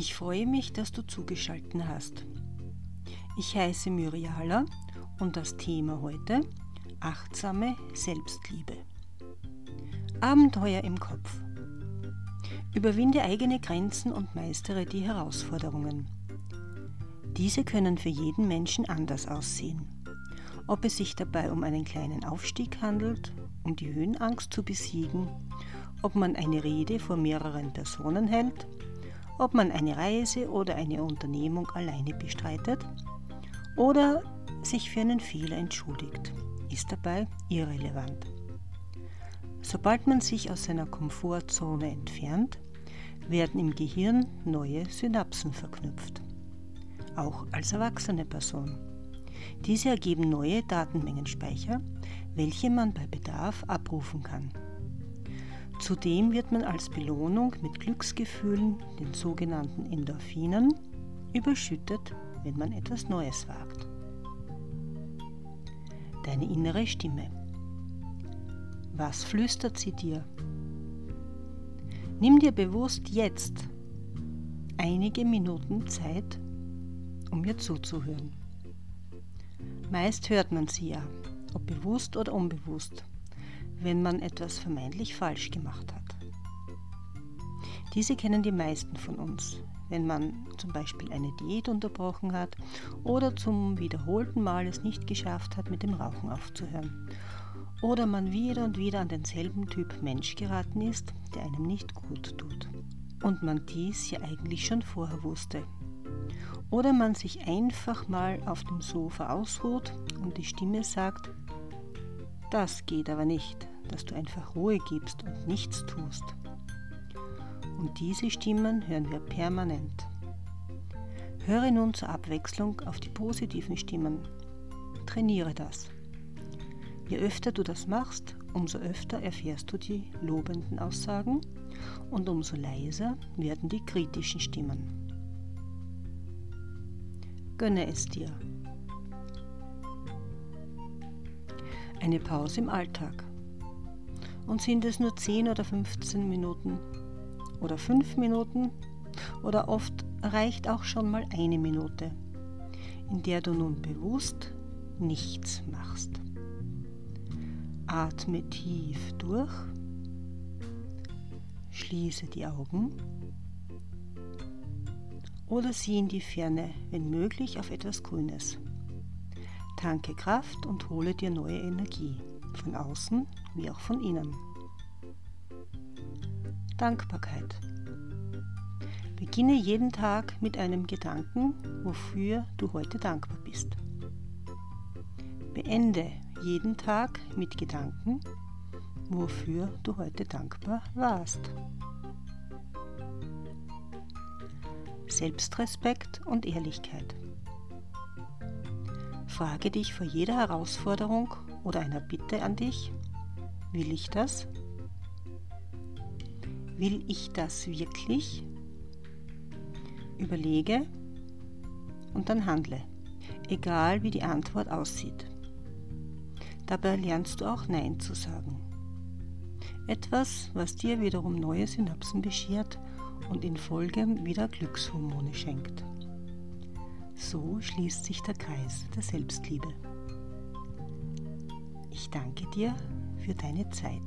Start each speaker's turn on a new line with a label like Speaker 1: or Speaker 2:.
Speaker 1: Ich freue mich, dass du zugeschaltet hast. Ich heiße Myriala und das Thema heute achtsame Selbstliebe. Abenteuer im Kopf. Überwinde eigene Grenzen und meistere die Herausforderungen. Diese können für jeden Menschen anders aussehen. Ob es sich dabei um einen kleinen Aufstieg handelt, um die Höhenangst zu besiegen, ob man eine Rede vor mehreren Personen hält, ob man eine Reise oder eine Unternehmung alleine bestreitet oder sich für einen Fehler entschuldigt, ist dabei irrelevant. Sobald man sich aus seiner Komfortzone entfernt, werden im Gehirn neue Synapsen verknüpft, auch als erwachsene Person. Diese ergeben neue Datenmengenspeicher, welche man bei Bedarf abrufen kann. Zudem wird man als Belohnung mit Glücksgefühlen, den sogenannten Endorphinen, überschüttet, wenn man etwas Neues wagt. Deine innere Stimme. Was flüstert sie dir? Nimm dir bewusst jetzt einige Minuten Zeit, um mir zuzuhören. Meist hört man sie ja, ob bewusst oder unbewusst wenn man etwas vermeintlich falsch gemacht hat. Diese kennen die meisten von uns, wenn man zum Beispiel eine Diät unterbrochen hat oder zum wiederholten Mal es nicht geschafft hat, mit dem Rauchen aufzuhören. Oder man wieder und wieder an denselben Typ Mensch geraten ist, der einem nicht gut tut. Und man dies ja eigentlich schon vorher wusste. Oder man sich einfach mal auf dem Sofa ausruht und die Stimme sagt, das geht aber nicht dass du einfach Ruhe gibst und nichts tust. Und diese Stimmen hören wir permanent. Höre nun zur Abwechslung auf die positiven Stimmen. Trainiere das. Je öfter du das machst, umso öfter erfährst du die lobenden Aussagen und umso leiser werden die kritischen Stimmen. Gönne es dir. Eine Pause im Alltag. Und sind es nur 10 oder 15 Minuten? Oder 5 Minuten? Oder oft reicht auch schon mal eine Minute, in der du nun bewusst nichts machst. Atme tief durch, schließe die Augen. Oder sieh in die Ferne, wenn möglich, auf etwas Grünes. Tanke Kraft und hole dir neue Energie von außen wie auch von innen. Dankbarkeit. Beginne jeden Tag mit einem Gedanken, wofür du heute dankbar bist. Beende jeden Tag mit Gedanken, wofür du heute dankbar warst. Selbstrespekt und Ehrlichkeit. Frage dich vor jeder Herausforderung oder einer Bitte an dich, will ich das? Will ich das wirklich? Überlege und dann handle, egal wie die Antwort aussieht. Dabei lernst du auch Nein zu sagen. Etwas, was dir wiederum neue Synapsen beschert und in Folge wieder Glückshormone schenkt. So schließt sich der Kreis der Selbstliebe. Ich danke dir für deine Zeit.